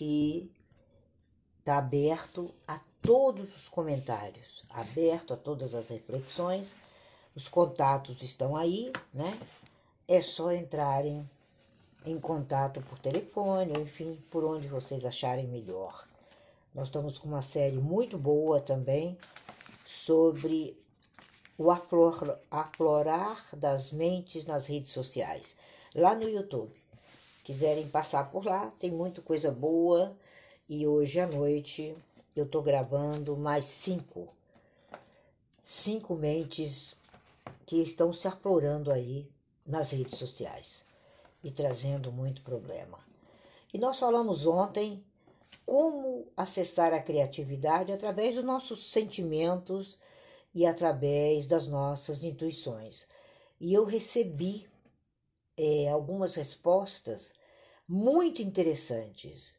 que está aberto a todos os comentários, aberto a todas as reflexões. Os contatos estão aí, né? É só entrarem em contato por telefone, enfim, por onde vocês acharem melhor. Nós estamos com uma série muito boa também sobre o aflor, aflorar das mentes nas redes sociais, lá no YouTube. Quiserem passar por lá, tem muita coisa boa. E hoje à noite eu tô gravando mais cinco. Cinco mentes que estão se aflorando aí nas redes sociais e trazendo muito problema. E nós falamos ontem como acessar a criatividade através dos nossos sentimentos e através das nossas intuições. E eu recebi é, algumas respostas muito interessantes,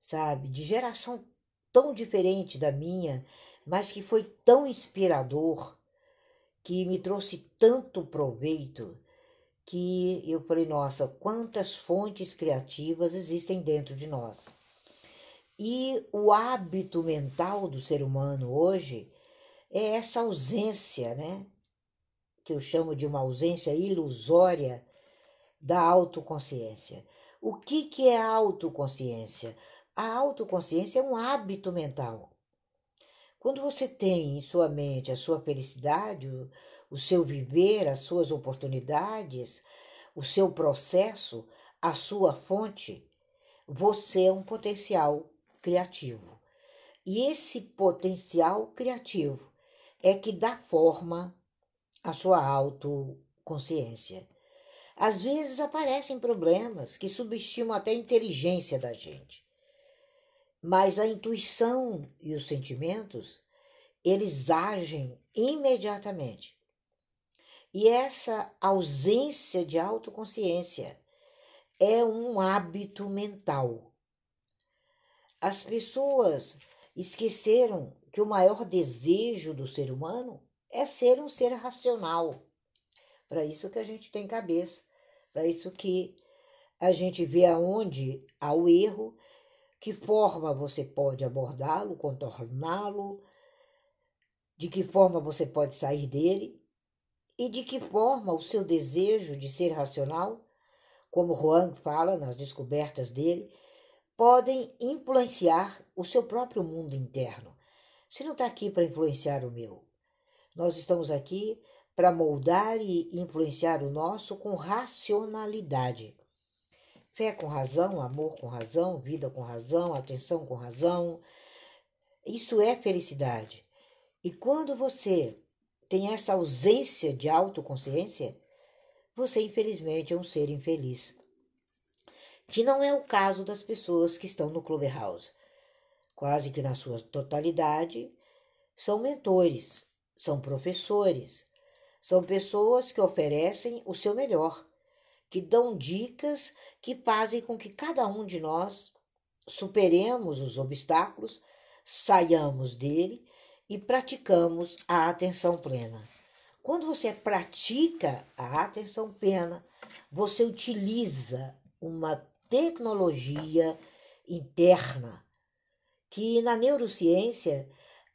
sabe? De geração tão diferente da minha, mas que foi tão inspirador, que me trouxe tanto proveito, que eu falei: nossa, quantas fontes criativas existem dentro de nós. E o hábito mental do ser humano hoje é essa ausência, né? Que eu chamo de uma ausência ilusória da autoconsciência. O que, que é autoconsciência? A autoconsciência é um hábito mental. Quando você tem em sua mente a sua felicidade, o, o seu viver, as suas oportunidades, o seu processo, a sua fonte, você é um potencial criativo. E esse potencial criativo é que dá forma à sua autoconsciência. Às vezes aparecem problemas que subestimam até a inteligência da gente. Mas a intuição e os sentimentos, eles agem imediatamente. E essa ausência de autoconsciência é um hábito mental. As pessoas esqueceram que o maior desejo do ser humano é ser um ser racional. Para isso que a gente tem cabeça, para isso que a gente vê aonde há o erro, que forma você pode abordá-lo, contorná-lo, de que forma você pode sair dele e de que forma o seu desejo de ser racional, como Juan fala nas descobertas dele, podem influenciar o seu próprio mundo interno. Você não está aqui para influenciar o meu. Nós estamos aqui para moldar e influenciar o nosso com racionalidade. Fé com razão, amor com razão, vida com razão, atenção com razão. Isso é felicidade. E quando você tem essa ausência de autoconsciência, você infelizmente é um ser infeliz. Que não é o caso das pessoas que estão no Clubhouse. Quase que na sua totalidade são mentores, são professores, são pessoas que oferecem o seu melhor, que dão dicas que fazem com que cada um de nós superemos os obstáculos, saiamos dele e praticamos a atenção plena. Quando você pratica a atenção plena, você utiliza uma tecnologia interna que na neurociência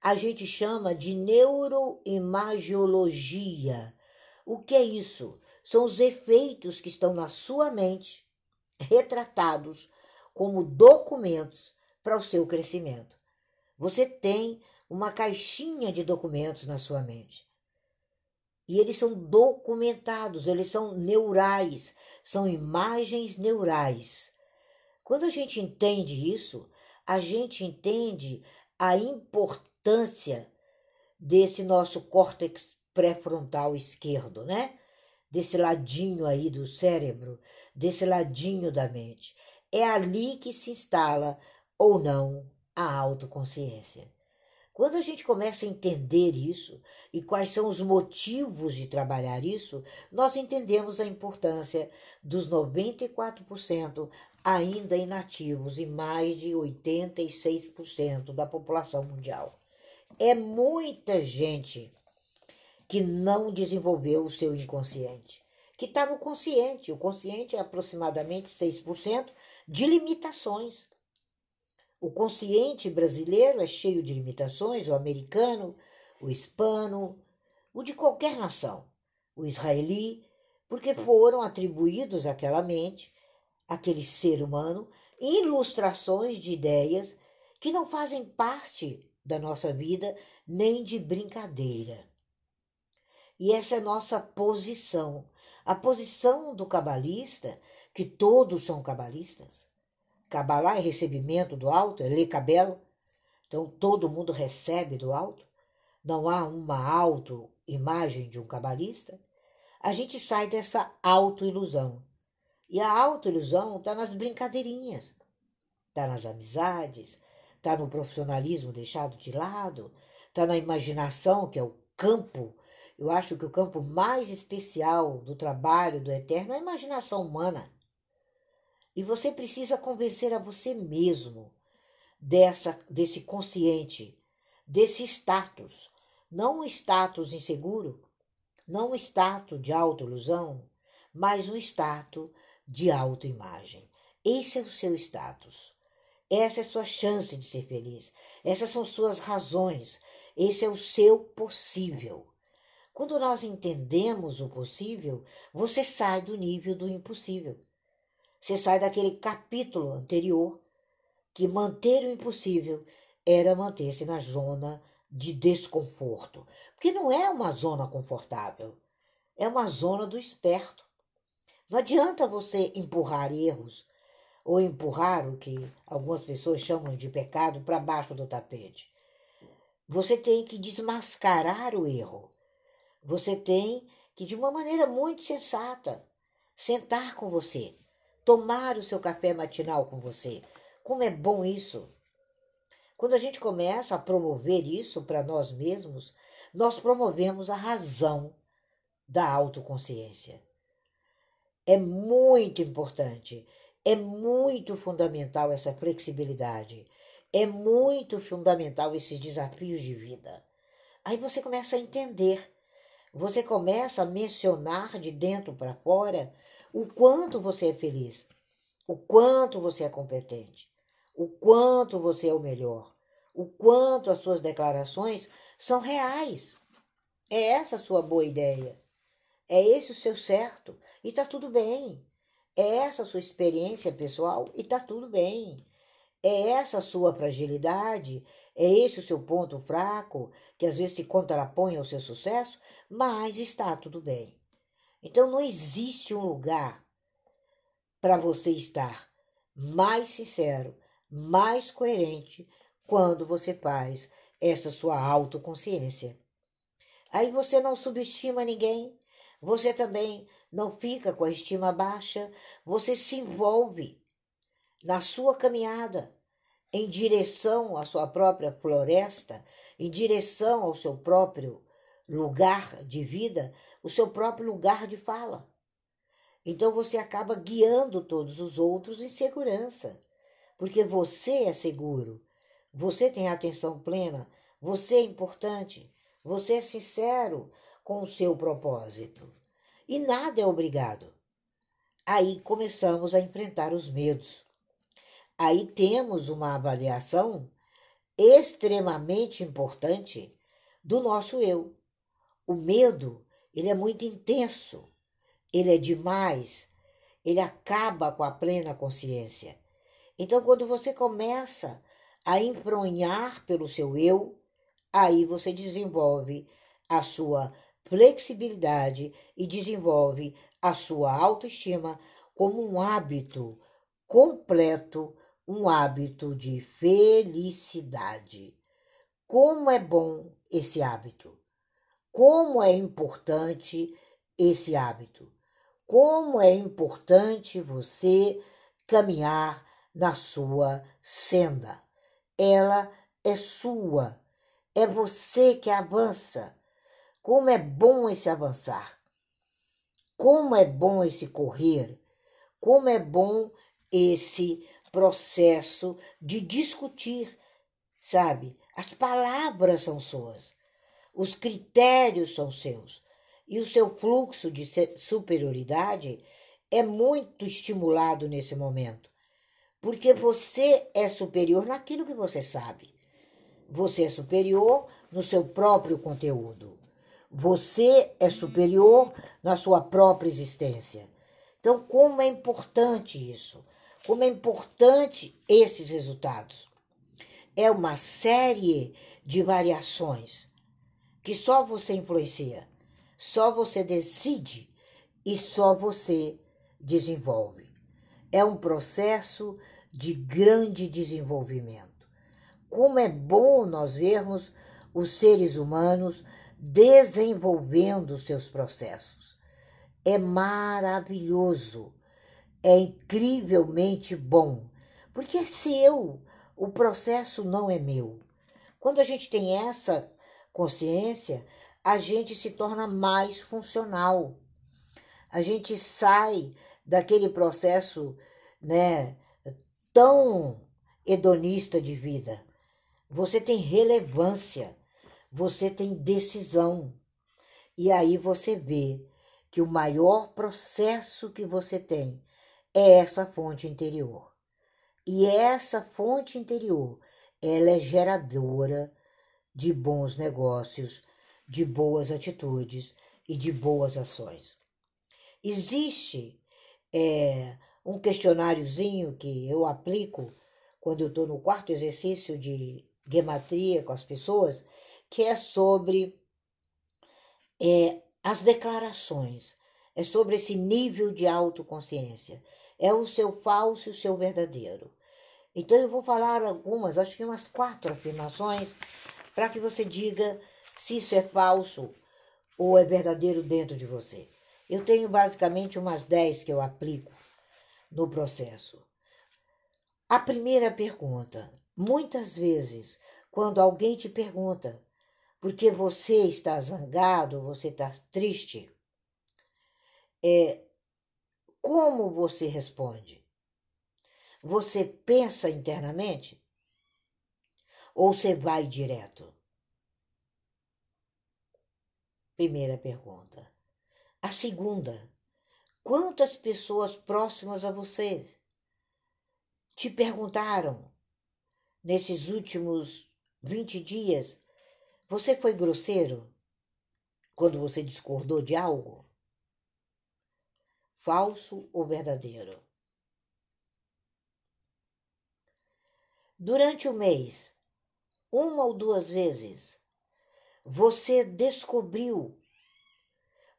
a gente chama de neuroimagiologia. O que é isso? São os efeitos que estão na sua mente retratados como documentos para o seu crescimento. Você tem uma caixinha de documentos na sua mente. E eles são documentados, eles são neurais, são imagens neurais. Quando a gente entende isso, a gente entende a importância importância desse nosso córtex pré-frontal esquerdo, né? Desse ladinho aí do cérebro, desse ladinho da mente. É ali que se instala ou não a autoconsciência. Quando a gente começa a entender isso e quais são os motivos de trabalhar isso, nós entendemos a importância dos 94% ainda inativos e mais de 86% da população mundial. É muita gente que não desenvolveu o seu inconsciente, que está no consciente. O consciente é aproximadamente 6% de limitações. O consciente brasileiro é cheio de limitações, o americano, o hispano, o de qualquer nação, o israeli, porque foram atribuídos àquela mente, àquele ser humano, ilustrações de ideias que não fazem parte da nossa vida nem de brincadeira. E essa é nossa posição. A posição do cabalista, que todos são cabalistas. Cabalá é recebimento do alto, é ler cabelo. Então todo mundo recebe do alto. Não há uma auto-imagem de um cabalista. A gente sai dessa auto-ilusão. E a auto-ilusão está nas brincadeirinhas, está nas amizades, está no profissionalismo deixado de lado, está na imaginação, que é o campo. Eu acho que o campo mais especial do trabalho do eterno é a imaginação humana. E você precisa convencer a você mesmo dessa desse consciente, desse status, não um status inseguro, não um status de autoilusão, mas um status de autoimagem. Esse é o seu status. Essa é a sua chance de ser feliz. Essas são suas razões. Esse é o seu possível. Quando nós entendemos o possível, você sai do nível do impossível. Você sai daquele capítulo anterior que manter o impossível era manter-se na zona de desconforto. Porque não é uma zona confortável, é uma zona do esperto. Não adianta você empurrar erros ou empurrar o que algumas pessoas chamam de pecado para baixo do tapete. Você tem que desmascarar o erro. Você tem que, de uma maneira muito sensata, sentar com você, tomar o seu café matinal com você. Como é bom isso! Quando a gente começa a promover isso para nós mesmos, nós promovemos a razão da autoconsciência. É muito importante é muito fundamental essa flexibilidade. É muito fundamental esses desafios de vida. Aí você começa a entender. Você começa a mencionar de dentro para fora o quanto você é feliz, o quanto você é competente, o quanto você é o melhor, o quanto as suas declarações são reais. É essa a sua boa ideia. É esse o seu certo. E está tudo bem. É essa a sua experiência pessoal e tá tudo bem. É essa a sua fragilidade, é esse o seu ponto fraco, que às vezes se contrapõe ao seu sucesso, mas está tudo bem. Então não existe um lugar para você estar mais sincero, mais coerente quando você faz essa sua autoconsciência. Aí você não subestima ninguém, você também não fica com a estima baixa, você se envolve na sua caminhada em direção à sua própria floresta, em direção ao seu próprio lugar de vida, o seu próprio lugar de fala. Então você acaba guiando todos os outros em segurança, porque você é seguro, você tem atenção plena, você é importante, você é sincero com o seu propósito e nada é obrigado. Aí começamos a enfrentar os medos. Aí temos uma avaliação extremamente importante do nosso eu. O medo, ele é muito intenso, ele é demais, ele acaba com a plena consciência. Então, quando você começa a enfronhar pelo seu eu, aí você desenvolve a sua flexibilidade e desenvolve a sua autoestima como um hábito completo, um hábito de felicidade. Como é bom esse hábito! Como é importante esse hábito! Como é importante você caminhar na sua senda. Ela é sua, é você que avança como é bom esse avançar. Como é bom esse correr. Como é bom esse processo de discutir, sabe? As palavras são suas, os critérios são seus e o seu fluxo de superioridade é muito estimulado nesse momento, Porque você é superior naquilo que você sabe. Você é superior no seu próprio conteúdo. Você é superior na sua própria existência. Então, como é importante isso? Como é importante esses resultados? É uma série de variações que só você influencia, só você decide e só você desenvolve. É um processo de grande desenvolvimento. Como é bom nós vermos os seres humanos desenvolvendo seus processos. É maravilhoso, é incrivelmente bom, porque é seu, o processo não é meu. Quando a gente tem essa consciência, a gente se torna mais funcional. A gente sai daquele processo, né, tão hedonista de vida. Você tem relevância, você tem decisão. E aí você vê que o maior processo que você tem é essa fonte interior. E essa fonte interior, ela é geradora de bons negócios, de boas atitudes e de boas ações. Existe é, um questionáriozinho que eu aplico quando eu estou no quarto exercício de gematria com as pessoas, que é sobre é, as declarações, é sobre esse nível de autoconsciência. É o seu falso e o seu verdadeiro. Então eu vou falar algumas, acho que umas quatro afirmações para que você diga se isso é falso ou é verdadeiro dentro de você. Eu tenho basicamente umas 10 que eu aplico no processo. A primeira pergunta: muitas vezes, quando alguém te pergunta porque você está zangado, você está triste, é, como você responde? Você pensa internamente? Ou você vai direto? Primeira pergunta. A segunda. Quantas pessoas próximas a você te perguntaram nesses últimos 20 dias: você foi grosseiro quando você discordou de algo? Falso ou verdadeiro? Durante o mês, uma ou duas vezes, você descobriu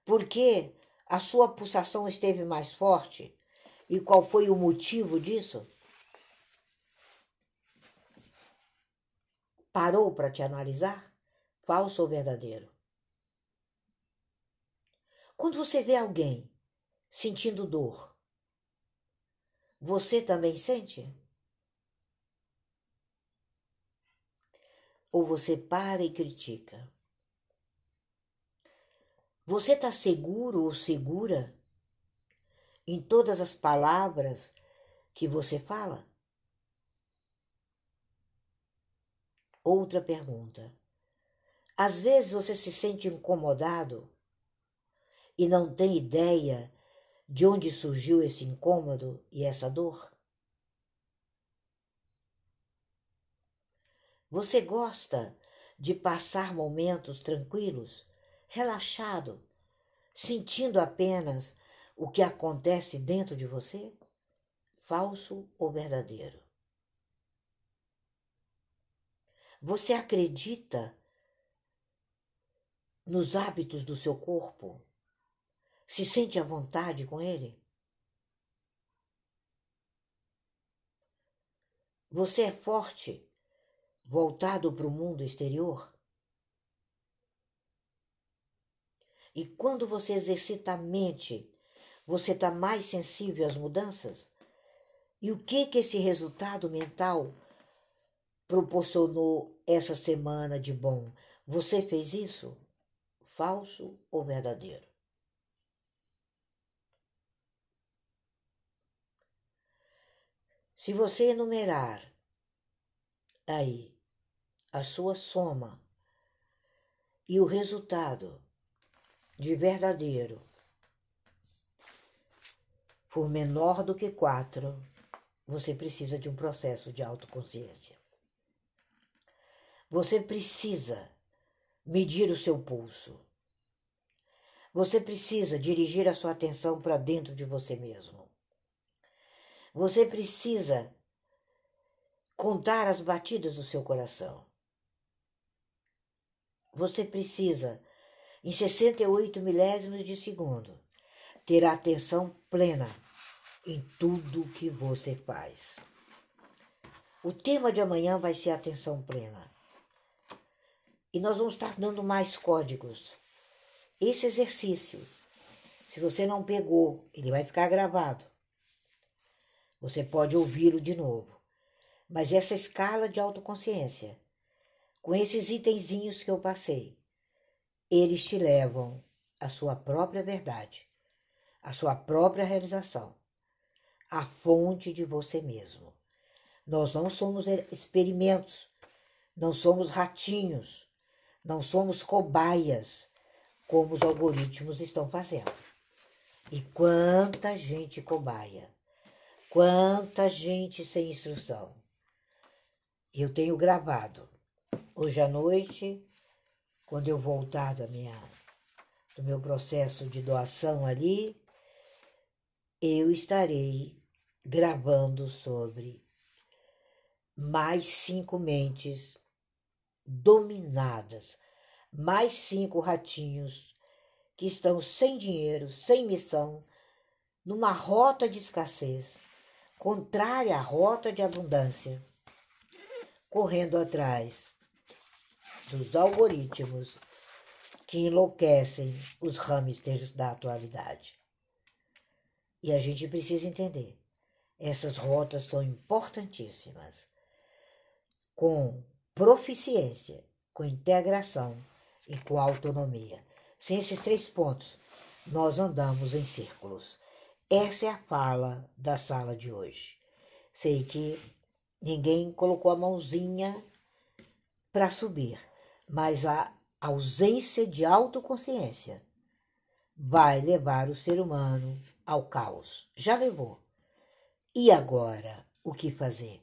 por que a sua pulsação esteve mais forte e qual foi o motivo disso? Parou para te analisar? Falso ou verdadeiro? Quando você vê alguém sentindo dor, você também sente? ou você para e critica? Você está seguro ou segura em todas as palavras que você fala? Outra pergunta. Às vezes você se sente incomodado e não tem ideia de onde surgiu esse incômodo e essa dor? Você gosta de passar momentos tranquilos, relaxado, sentindo apenas o que acontece dentro de você? Falso ou verdadeiro? Você acredita nos hábitos do seu corpo? Se sente à vontade com ele? Você é forte voltado para o mundo exterior? E quando você exercita a mente, você está mais sensível às mudanças? E o que que esse resultado mental proporcionou essa semana de bom? Você fez isso? Falso ou verdadeiro? Se você enumerar aí a sua soma e o resultado de verdadeiro for menor do que quatro, você precisa de um processo de autoconsciência. Você precisa medir o seu pulso. Você precisa dirigir a sua atenção para dentro de você mesmo. Você precisa contar as batidas do seu coração. Você precisa, em 68 milésimos de segundo, ter a atenção plena em tudo que você faz. O tema de amanhã vai ser atenção plena. E nós vamos estar dando mais códigos. Esse exercício, se você não pegou, ele vai ficar gravado. Você pode ouvi-lo de novo. Mas essa escala de autoconsciência, com esses itenzinhos que eu passei, eles te levam à sua própria verdade, à sua própria realização, à fonte de você mesmo. Nós não somos experimentos, não somos ratinhos, não somos cobaias, como os algoritmos estão fazendo. E quanta gente cobaia, quanta gente sem instrução. Eu tenho gravado. Hoje à noite, quando eu voltar da minha, do meu processo de doação ali, eu estarei gravando sobre mais cinco mentes dominadas. Mais cinco ratinhos que estão sem dinheiro, sem missão, numa rota de escassez, contrária à rota de abundância, correndo atrás dos algoritmos que enlouquecem os hamsters da atualidade. E a gente precisa entender, essas rotas são importantíssimas. Com proficiência, com integração e com autonomia. Sem esses três pontos, nós andamos em círculos. Essa é a fala da sala de hoje. Sei que ninguém colocou a mãozinha para subir, mas a ausência de autoconsciência vai levar o ser humano ao caos. Já levou. E agora, o que fazer?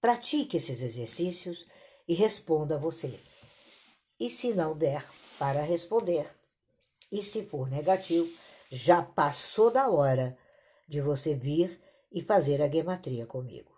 Pratique esses exercícios e responda você. E se não der para responder, e se for negativo, já passou da hora de você vir e fazer a gematria comigo.